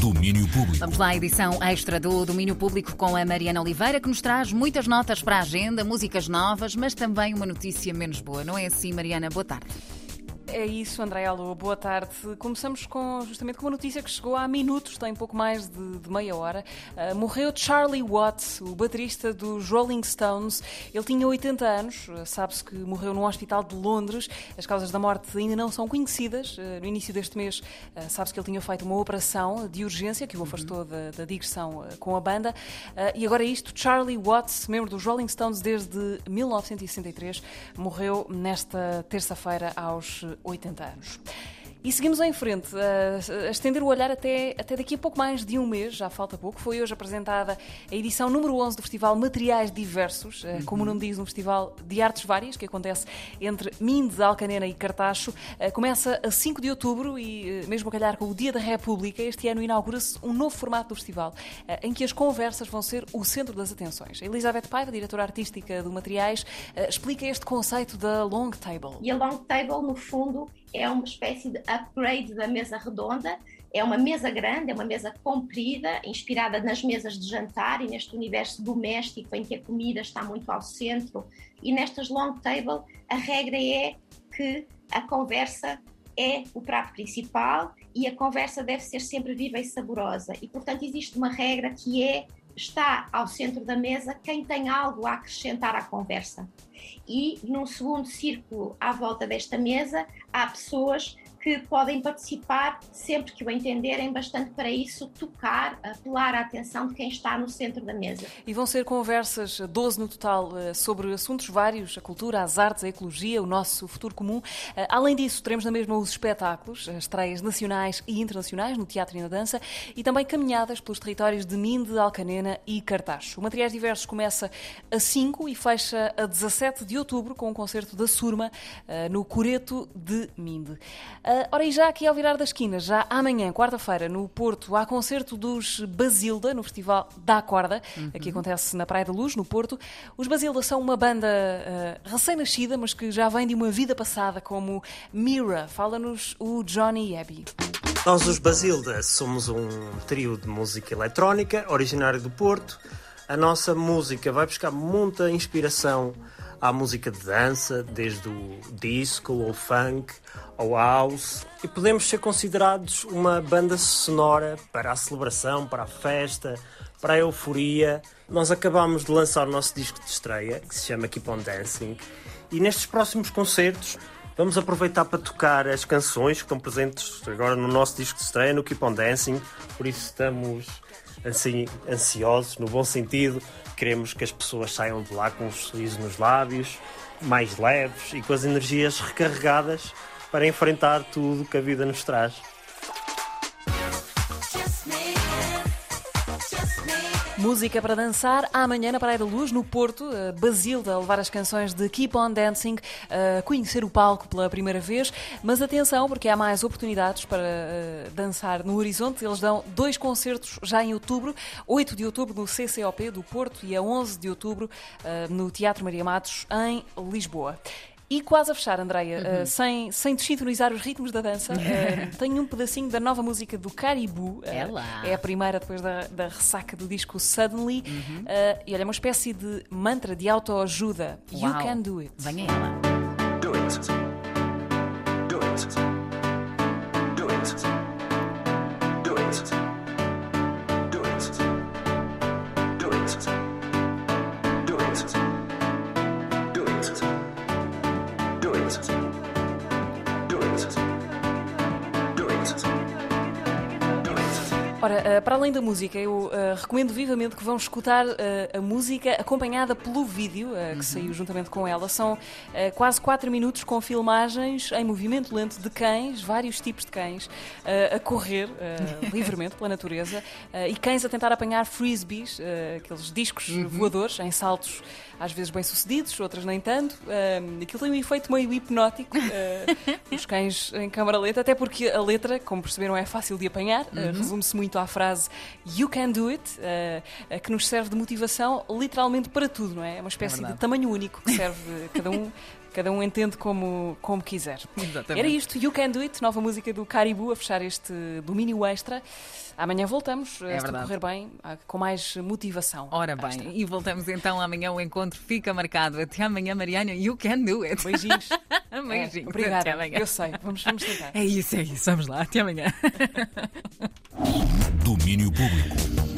Domínio Público. Vamos lá, edição extra do Domínio Público com a Mariana Oliveira, que nos traz muitas notas para a agenda, músicas novas, mas também uma notícia menos boa. Não é assim, Mariana? Boa tarde. É isso, André Alô, boa tarde. Começamos com, justamente com uma notícia que chegou há minutos, tem pouco mais de, de meia hora. Uh, morreu Charlie Watts, o baterista dos Rolling Stones. Ele tinha 80 anos, uh, sabe-se que morreu num hospital de Londres. As causas da morte ainda não são conhecidas. Uh, no início deste mês, sabe-se que ele tinha feito uma operação de urgência que o afastou uhum. da, da, digressão com a banda. e agora isto, Charlie Watts, membro dos Rolling Stones desde 1963, morreu nesta terça-feira aos 80 anos. E seguimos em frente, a, a, estender o olhar até, até daqui a pouco mais de um mês, já falta pouco. Foi hoje apresentada a edição número 11 do Festival Materiais Diversos, uhum. como o nome diz, um festival de artes várias que acontece entre Minde, Alcanena e Cartacho. Começa a 5 de outubro e, mesmo a calhar com o Dia da República, este ano inaugura-se um novo formato do festival, em que as conversas vão ser o centro das atenções. A Elizabeth Paiva, diretora artística do Materiais, explica este conceito da Long Table. E a Long Table, no fundo, é uma espécie de upgrade da mesa redonda. É uma mesa grande, é uma mesa comprida, inspirada nas mesas de jantar e neste universo doméstico em que a comida está muito ao centro. E nestas long table, a regra é que a conversa é o prato principal e a conversa deve ser sempre viva e saborosa. E, portanto, existe uma regra que é está ao centro da mesa quem tem algo a acrescentar à conversa. E num segundo círculo à volta desta mesa há pessoas que podem participar sempre que o entenderem, bastante para isso tocar, apelar a atenção de quem está no centro da mesa. E vão ser conversas, 12 no total, eh, sobre assuntos vários, a cultura, as artes, a ecologia, o nosso futuro comum. Eh, além disso, teremos na mesma os espetáculos, as estreias nacionais e internacionais no teatro e na dança, e também caminhadas pelos territórios de Minde, Alcanena e Cartacho. O Materiais Diversos começa a 5 e fecha a 17 de outubro com o concerto da Surma eh, no Coreto de Minde. Uh, ora, e já aqui ao virar da esquina, já amanhã, quarta-feira, no Porto, há concerto dos Basilda, no Festival da Corda, uhum. aqui acontece na Praia da Luz, no Porto. Os Basilda são uma banda uh, recém-nascida, mas que já vem de uma vida passada, como Mira. Fala-nos o Johnny Abbey. Nós, os Basilda, somos um trio de música eletrónica, originário do Porto. A nossa música vai buscar muita inspiração à música de dança, desde o disco, ao funk, ao house, e podemos ser considerados uma banda sonora para a celebração, para a festa, para a euforia. Nós acabamos de lançar o nosso disco de estreia, que se chama Keep On Dancing, e nestes próximos concertos vamos aproveitar para tocar as canções que estão presentes agora no nosso disco de estreia, no Keep On Dancing, por isso estamos assim, ansiosos, no bom sentido. Queremos que as pessoas saiam de lá com um sorriso nos lábios, mais leves e com as energias recarregadas para enfrentar tudo que a vida nos traz. Música para dançar amanhã na Praia da Luz, no Porto. Uh, Basilda levar as canções de Keep On Dancing, uh, conhecer o palco pela primeira vez. Mas atenção, porque há mais oportunidades para uh, dançar no horizonte. Eles dão dois concertos já em outubro: 8 de outubro no CCOP do Porto e a 11 de outubro no Teatro Maria Matos, em Lisboa. E quase a fechar, Andreia, uhum. uh, sem, sem desintonizar os ritmos da dança, uh, tenho um pedacinho da nova música do Caribou. Uh, é lá. É a primeira depois da, da ressaca do disco Suddenly. Uhum. e olha, é uma espécie de mantra de autoajuda. You can do it. Venha ela. Do it. Ora, uh, para além da música, eu uh, recomendo vivamente que vão escutar uh, a música acompanhada pelo vídeo que uhum. saiu juntamente com ela. São quase 4 minutos com filmagens em movimento lento de cães, vários tipos de cães, a correr livremente pela natureza e cães a tentar apanhar frisbees, aqueles discos uhum. voadores em saltos às vezes bem sucedidos, outras nem tanto. Aquilo tem um efeito meio hipnótico, uh, os cães em câmara lenta, até porque a letra, como perceberam, é fácil de apanhar, uh, uhum. resume-se muito à frase You can do it, uh, que nos serve de motivação literalmente para tudo, não é? É uma espécie é de tamanho único que serve cada um Cada um entende como, como quiser. Exatamente. Era isto, You Can Do It, nova música do Caribou a fechar este domínio extra. Amanhã voltamos, É se verdade. correr bem, ah, com mais motivação. Ora bem, e voltamos então amanhã. O encontro fica marcado. Até amanhã, Mariana. You can do it. Beijinhos. Beijinhos. É, obrigada. Até amanhã. Eu sei, vamos, vamos tentar. É isso, é isso. Vamos lá. Até amanhã. Domínio Público.